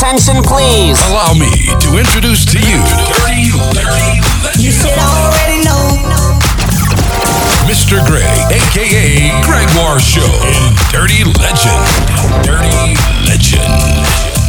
attention, please. Allow me to introduce to you You should already know. Mr. Gray, aka Gregoire Show, in Dirty Legend. Dirty Legend.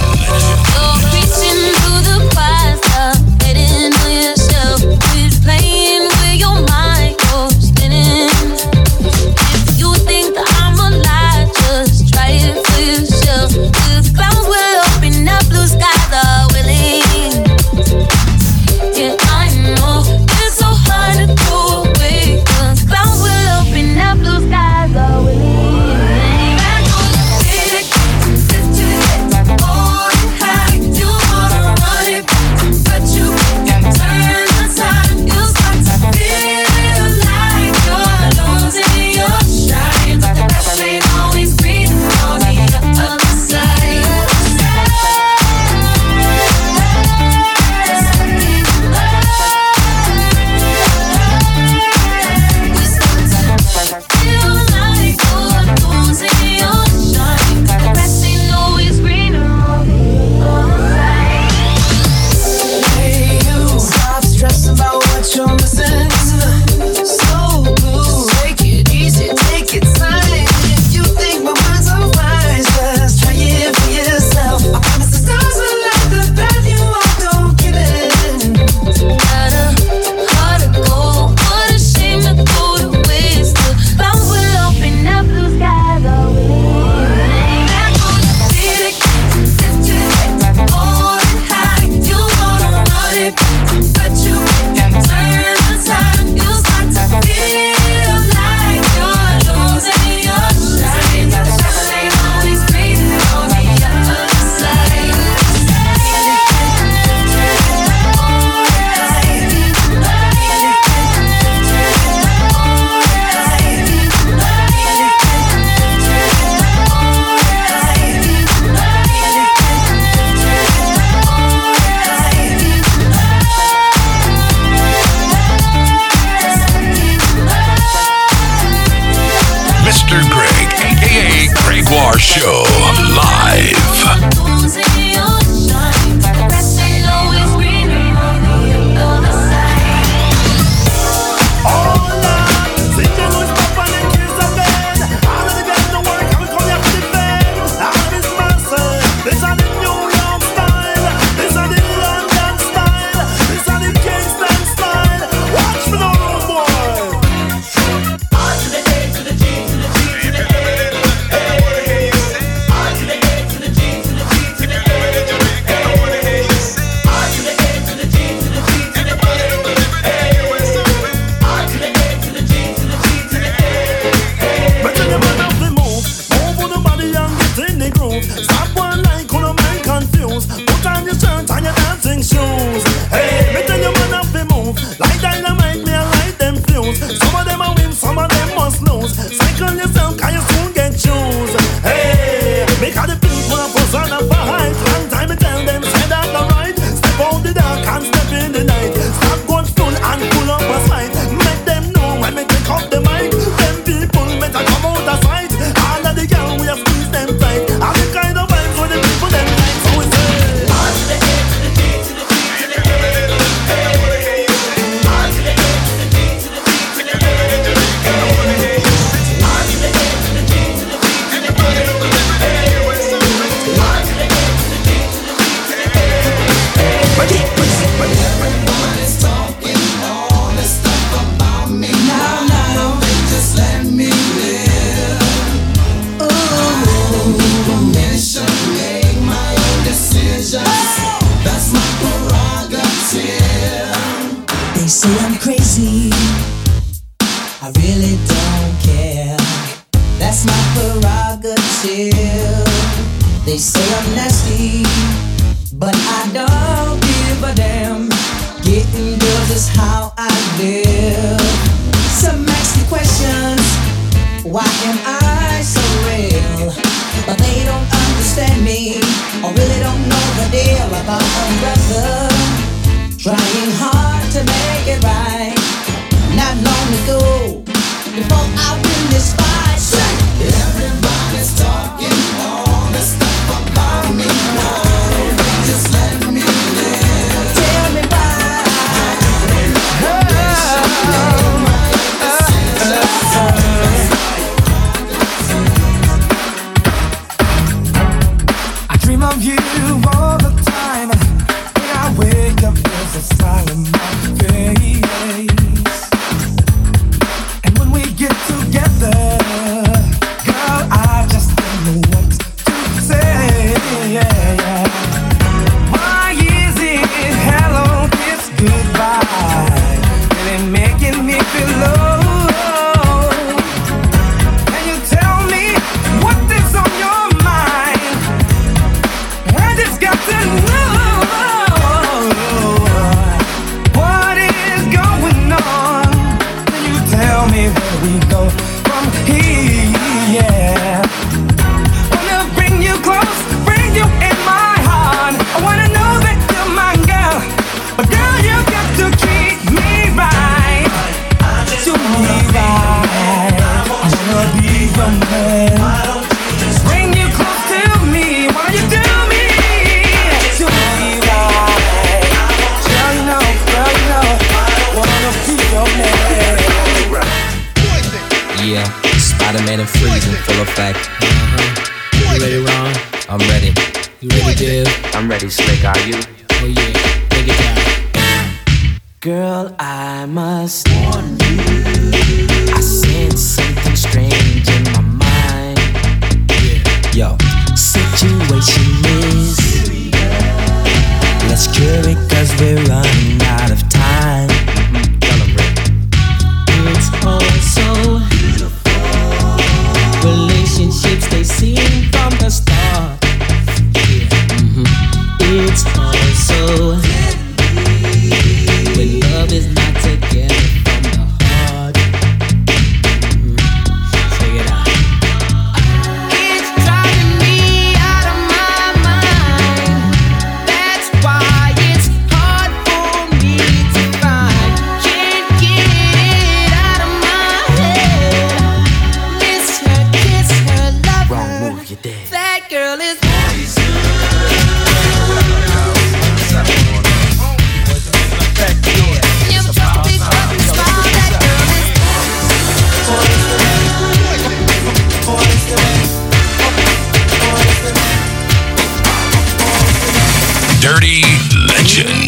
effect. Uh-huh. You ready, Ron? I'm ready. You ready, Div? I'm ready, Slick. Are you? selection.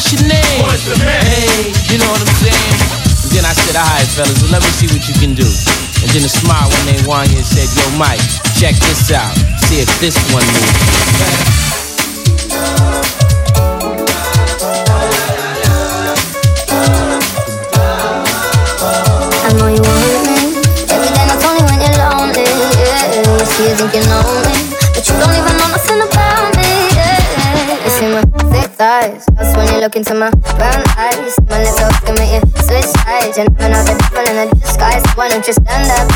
what's your name? What's the man? Hey, you know what I'm saying? And then I said, alright fellas, well, let me see what you can do. And then a smile when named whined and said, yo Mike, check this out. See if this one moves. into my brown eyes. My lips are looking you, switch sides. You're never not the devil in the disguise. Why don't you stand up?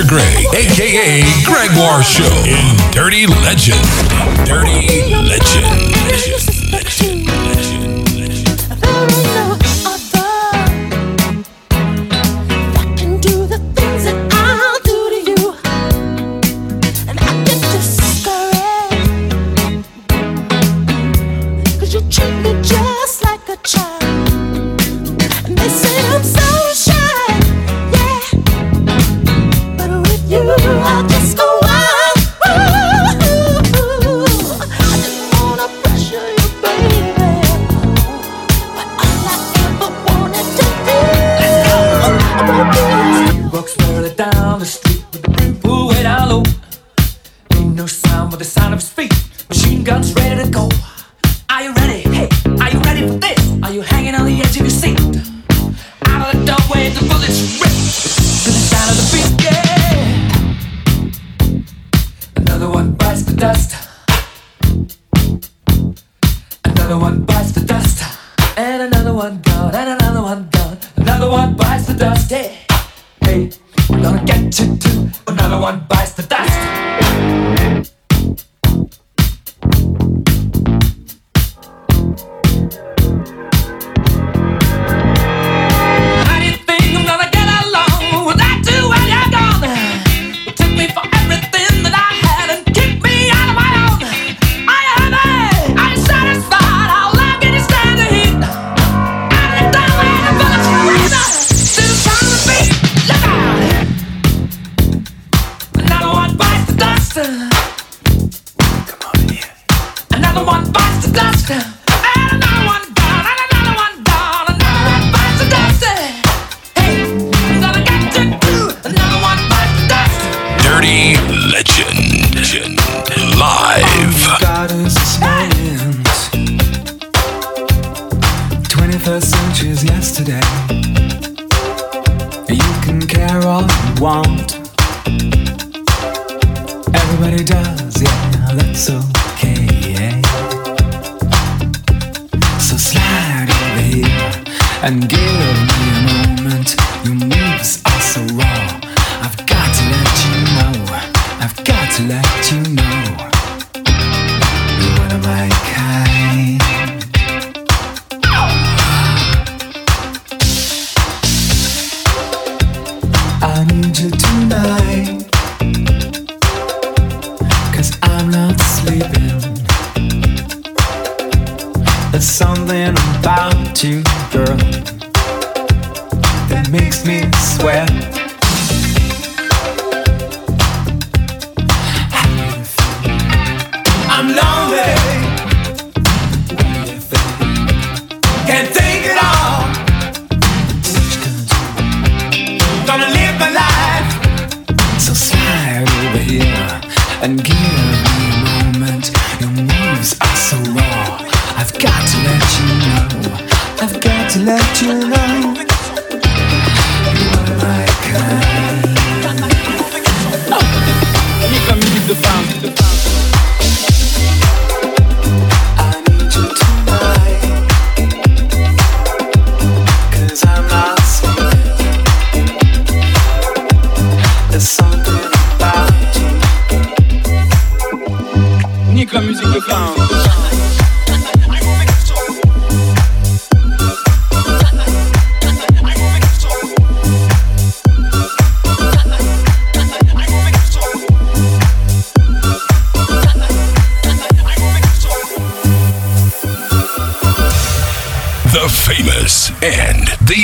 Mr. Greg, aka Gregoire Show, in Dirty Legend. Dirty Legend. Legend. Legend.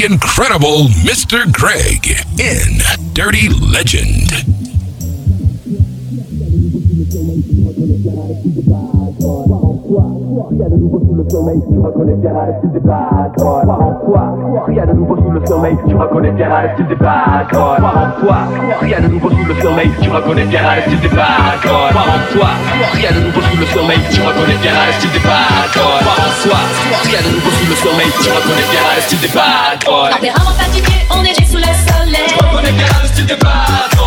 incredible Mr. Greg in Dirty Legend. Rien de nouveau sous le sommeil, tu reconnais bien la style des bad boys. En toi, rien de nouveau sous le sommeil, tu reconnais bien la style des bad boys. En toi, rien de nouveau sous le sommeil, tu reconnais bien la style des bad boys. En toi, rien de nouveau sous le sommeil, tu reconnais bien la style des bad boys. En toi, rien de nouveau sous le sommeil, tu reconnais bien la style des bad boys. Tempérament fatigué, enneigé sous le soleil, tu reconnais bien la style des bad boys.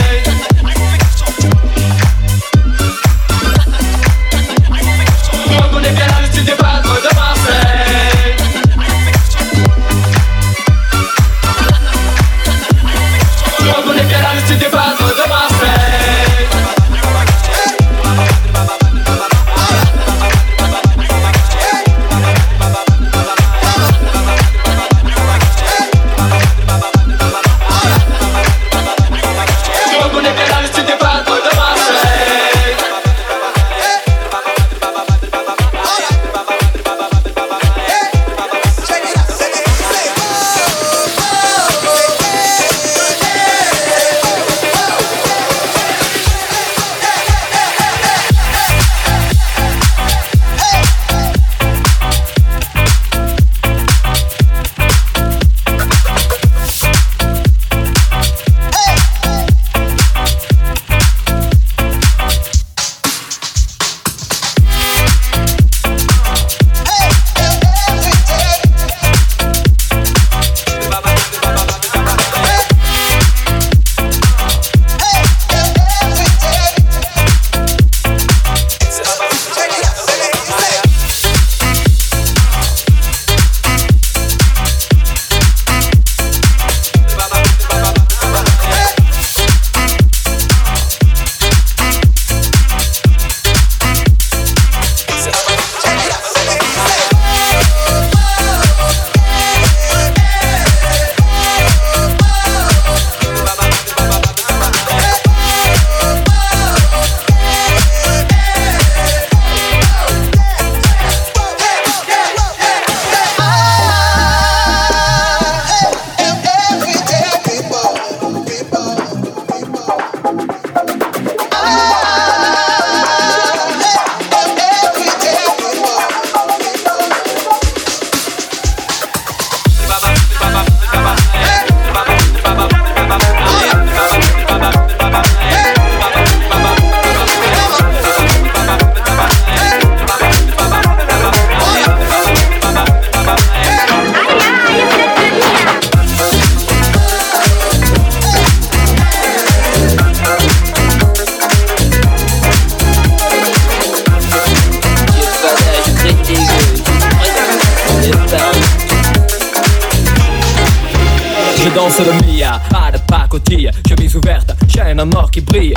brille, chemise ouverte, chaîne à mort qui brille.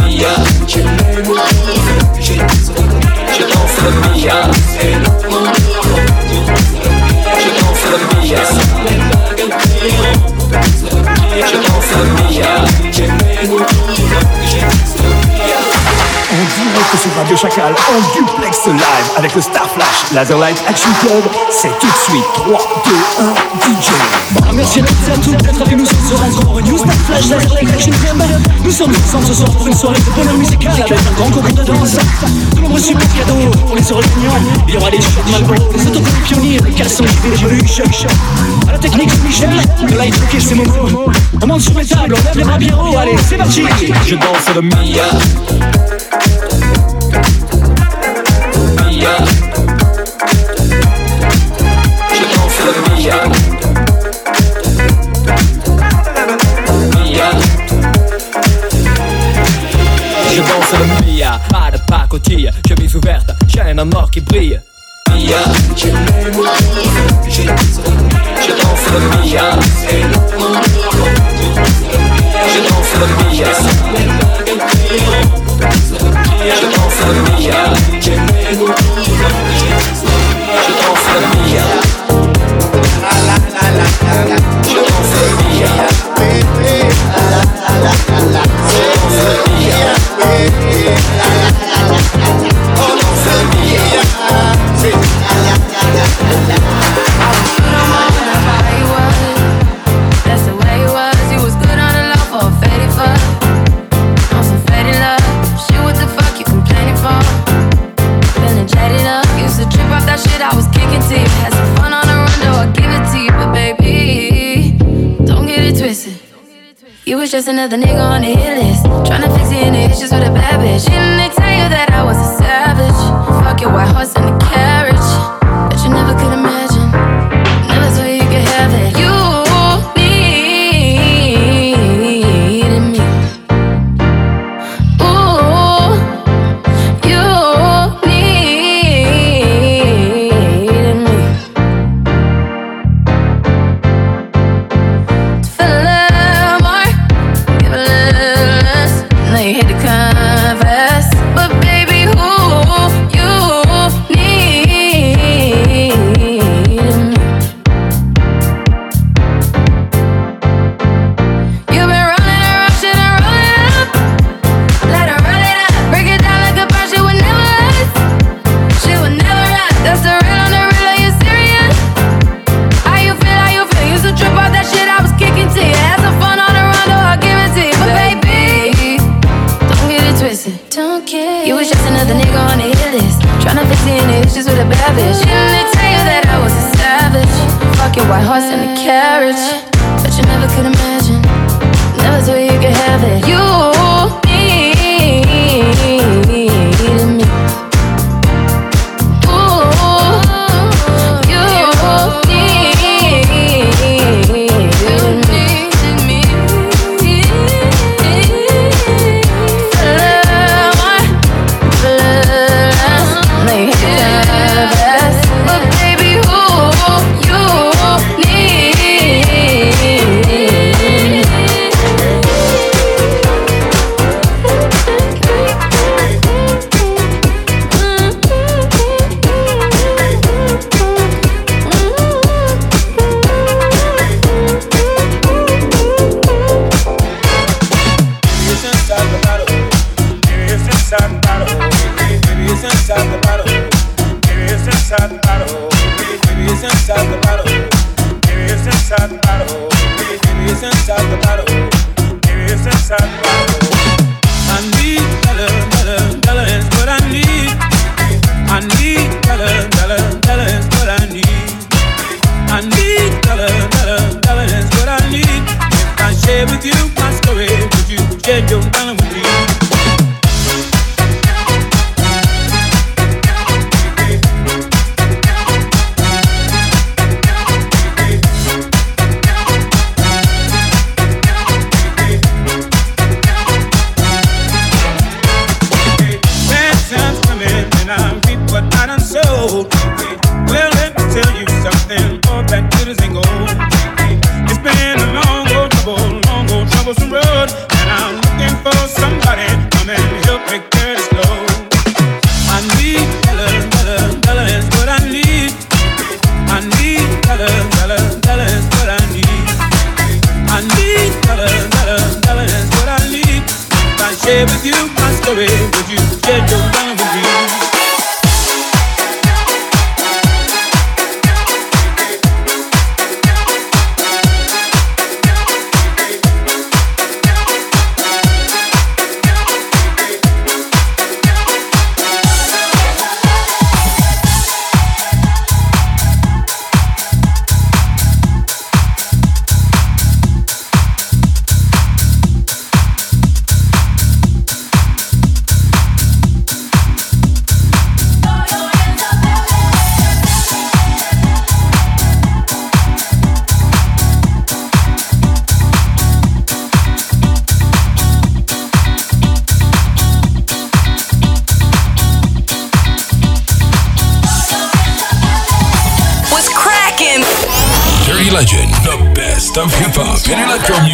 Mia, j'ai le monde, j'ai l'enfant Mia, et le monde, j'ai l'enfant Mia, Mia. Direct sur Radio Chacal, en duplex live avec le Star Flash Laserlight Action Club. C'est tout de suite 3, 2, 1, DJ. Bon, merci à toutes et à tous d'être avec nous ce soir encore une New Star Flash Laserlight Action Club. Nous sommes ensemble ce soir pour une soirée de bonheur musical avec un grand concours de danse. De nombreux super cadeaux pour les heureux gagnants. Il y aura les shots Malboro, les autocollants pionniers, les caleçons choc choc. À la technique, Michel, le light hockey, c'est Momo. On monte sur les tables, on lève les bras bien haut. Allez, c'est parti. Je danse le Mia. Je danse le Mia. Je danse le Mia. You was just another nigga on the hit list. Tryna fix any issues with a bad bitch. Didn't they tell you that I was a savage? Fuck your white horse and the carriage. But you never could imagine. Never thought you could have it. You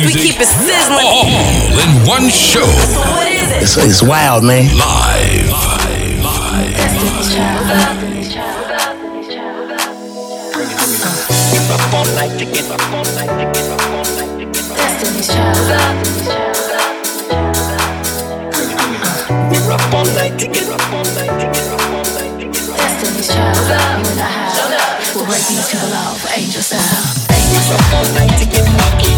music. We keep it sizzling. All in one show. What is it? It's, it's wild, man. Live. Up all night to get up all night to get up. We're up all night to get up all night to get up all night to get up. Destiny's Child. You. We'll break into love, angel style. We're up all night to get lucky.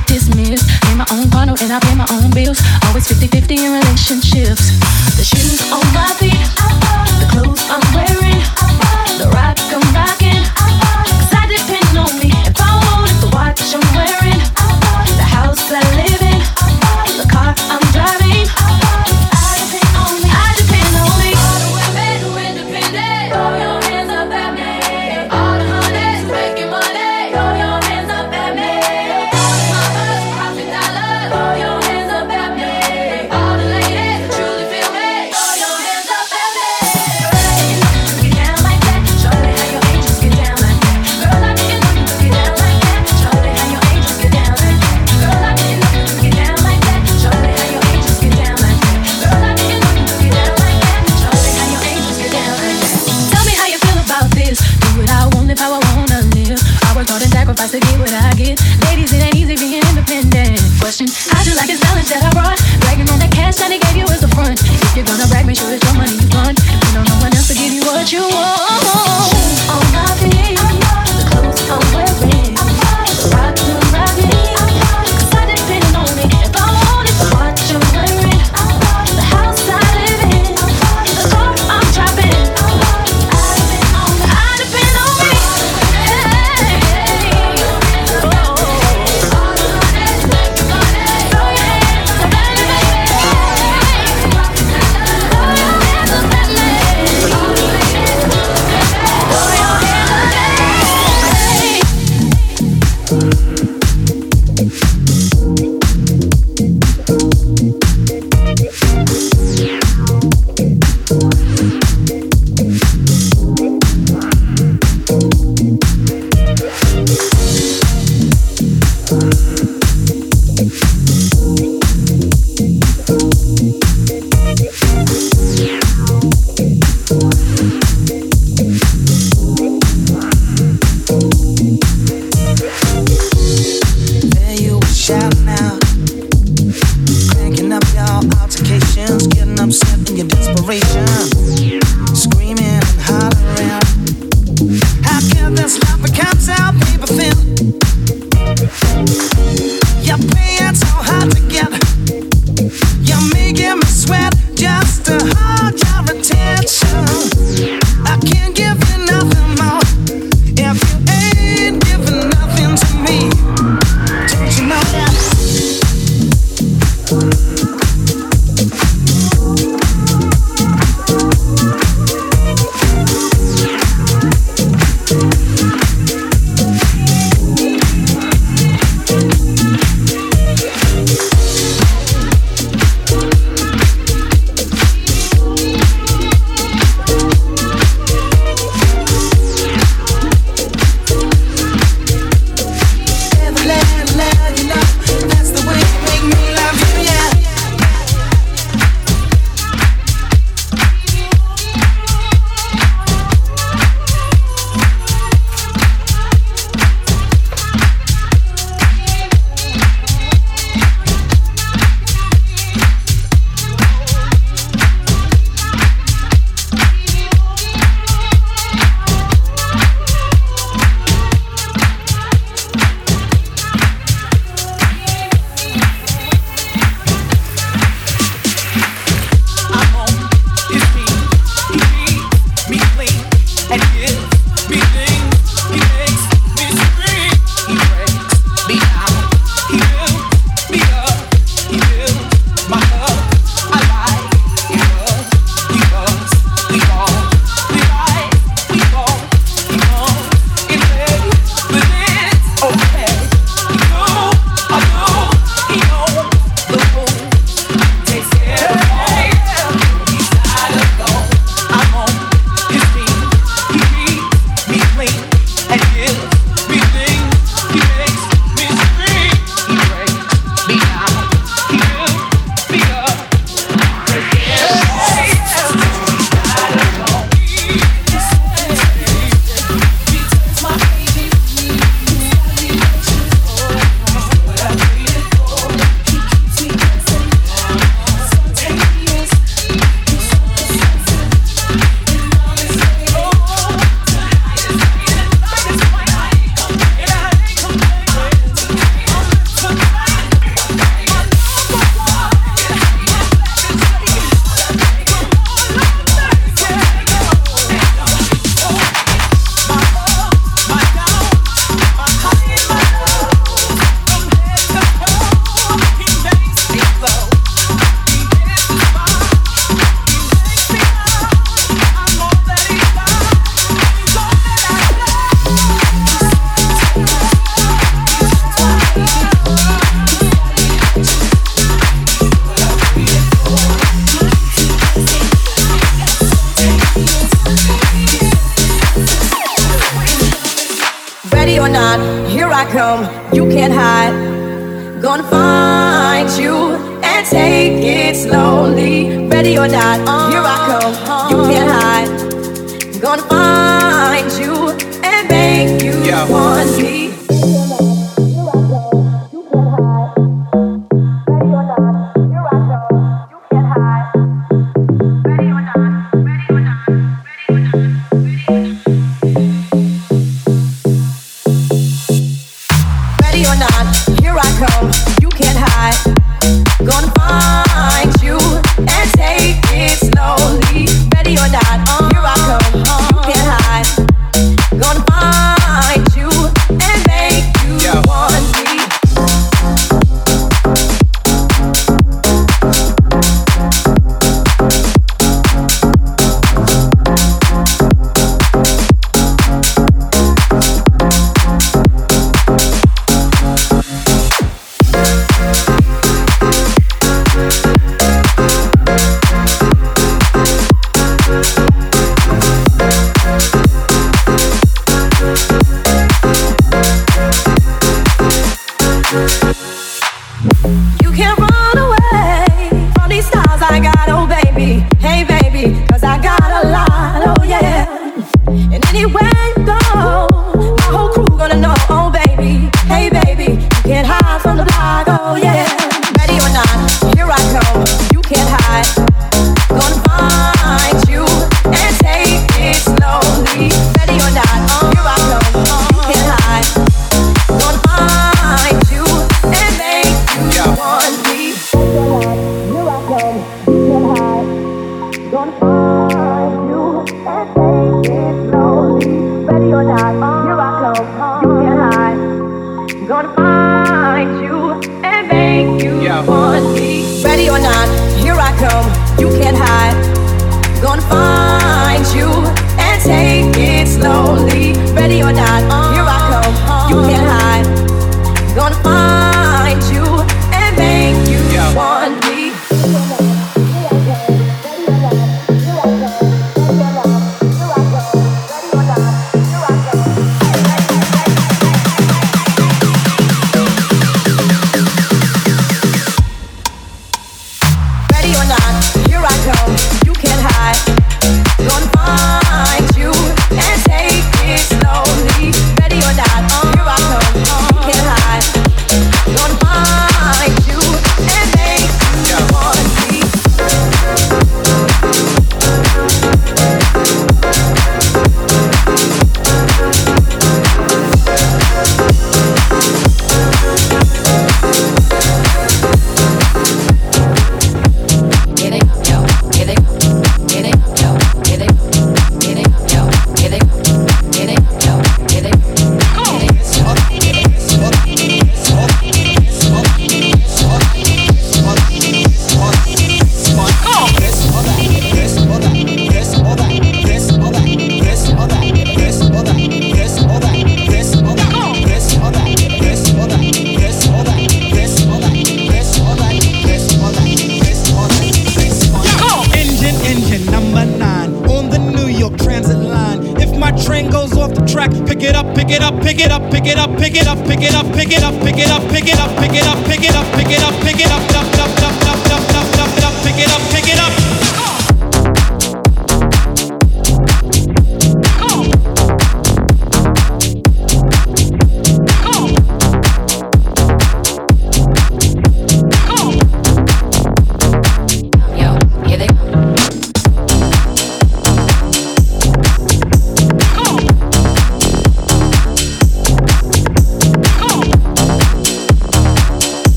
inspirations.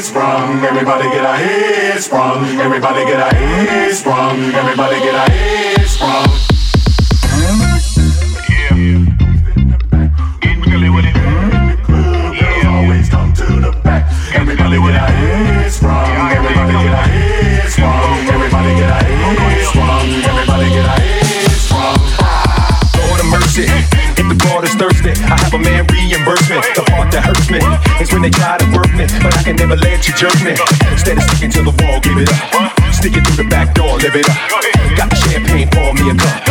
head sprung. Everybody get a head sprung. Everybody get a head sprung. Everybody get a head sprung. Yeah. Getting really always come to the back. Everybody get a head. Everybody get a head. Everybody get a head sprung. Everybody mercy. If the God is thirsty, I have a man reimburse. The part that hurts me when they try to work me, but I can never let you jerk me. Instead of sticking to the wall, give it up. Stick it through the back door, live it up. Got the champagne, pour me a cup.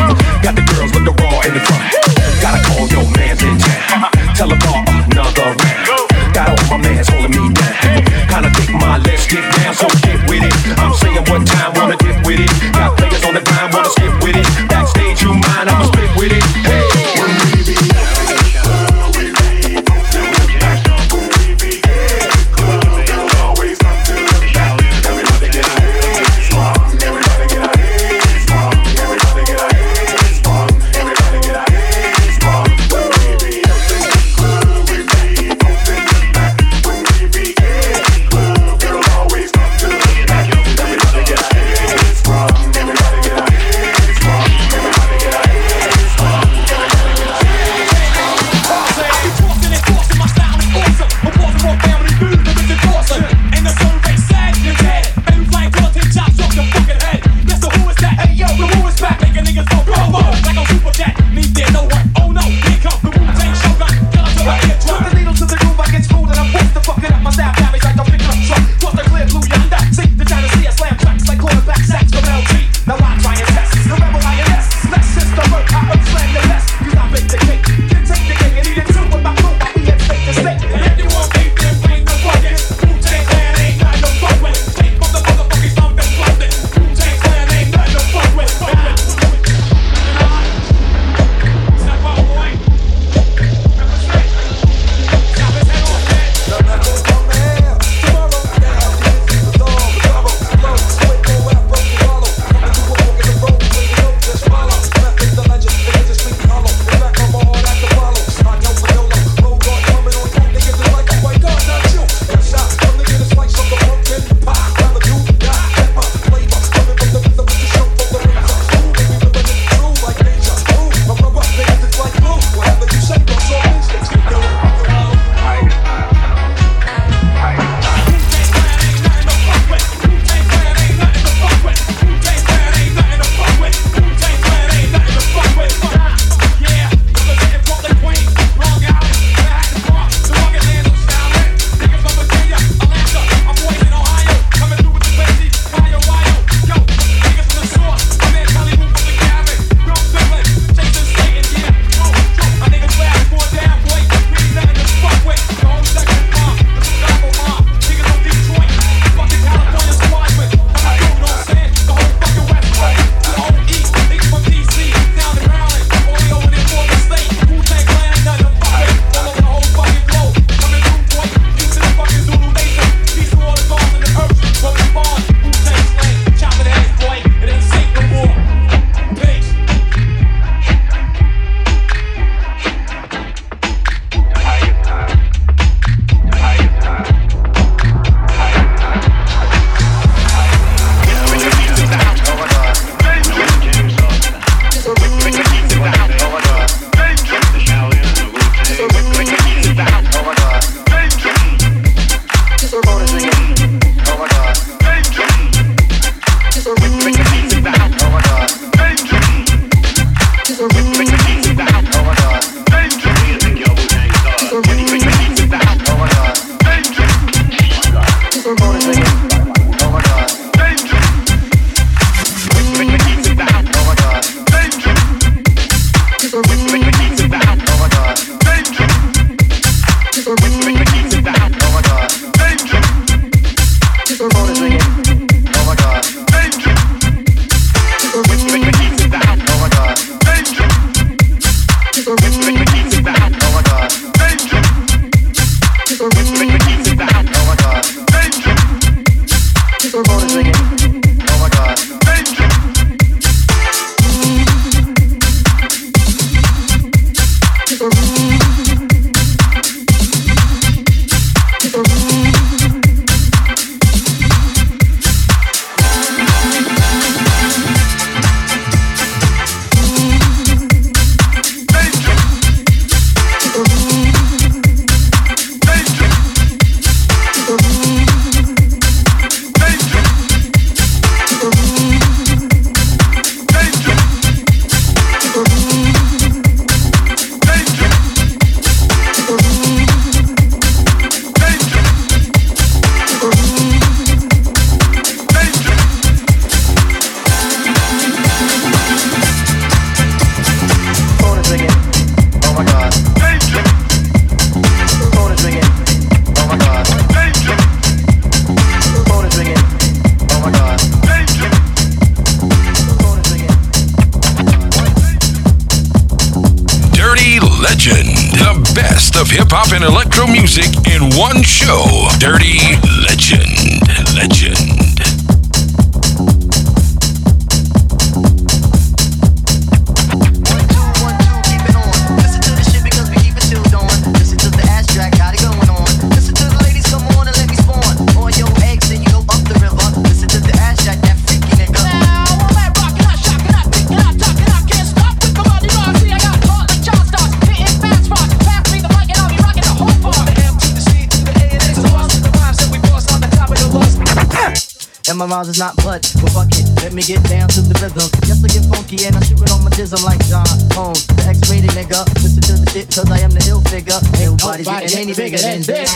bars is not blood, but fuck it, let me get down to the rhythm. Yes, I get funky and I shoot it on my jizz. I'm like John Holmes, the X-rated nigga. Listen to the shit, cause I am the ill figure. Ain't nobody's Nobody getting any bigger than this.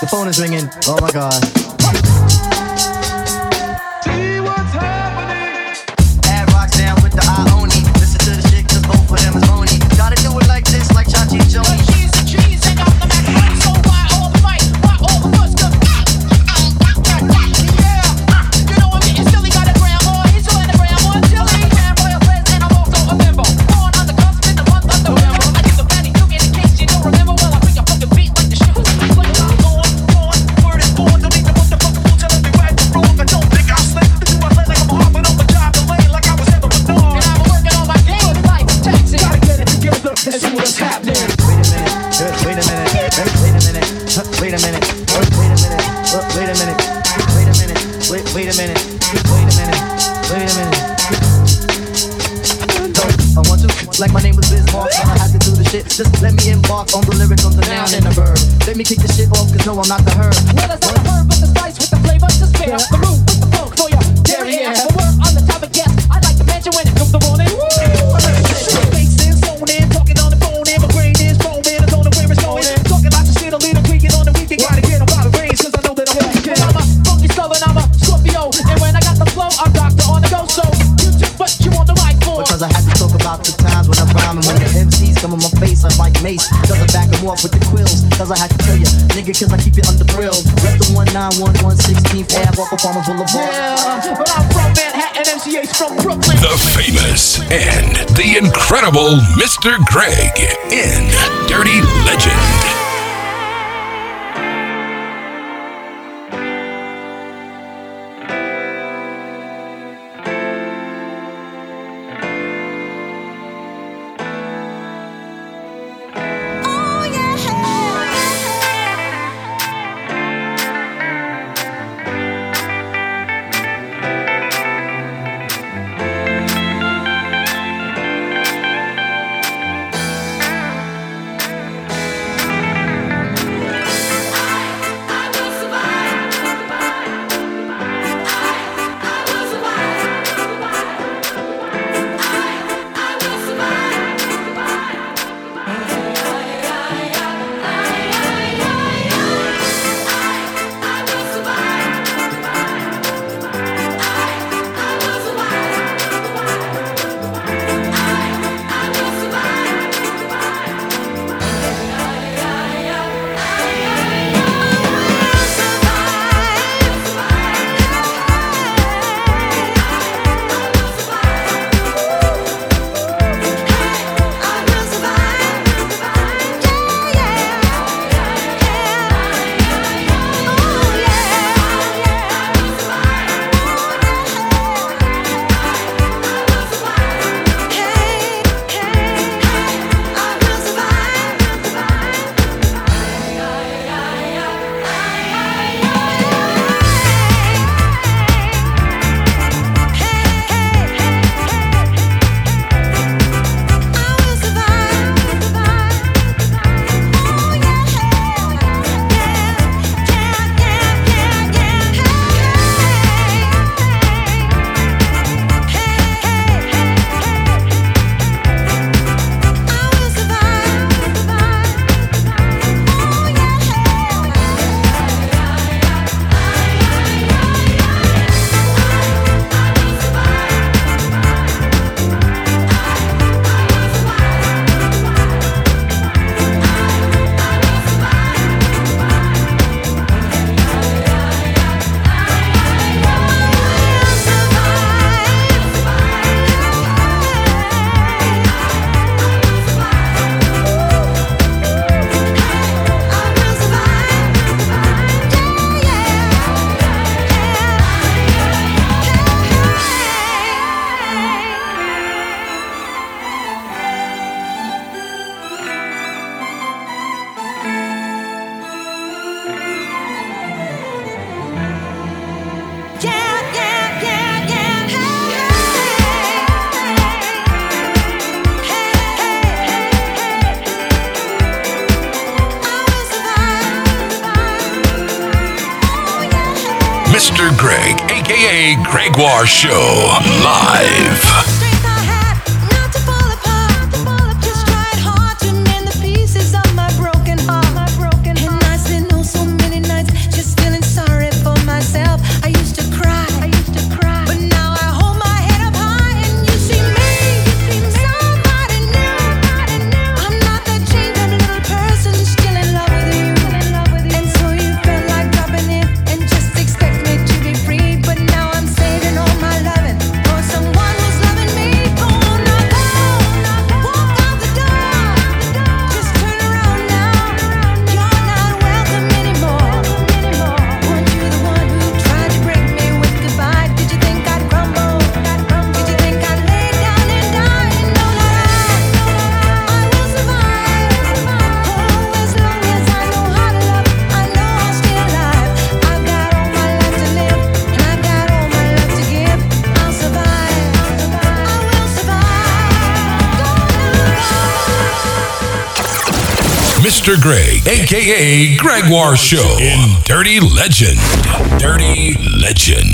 The phone is ringing. Oh my god. And the incredible Mr. Greg in Dirty Legend. Our show, live. Greg, aka Gregoire Show in Dirty Legend. Dirty Legend.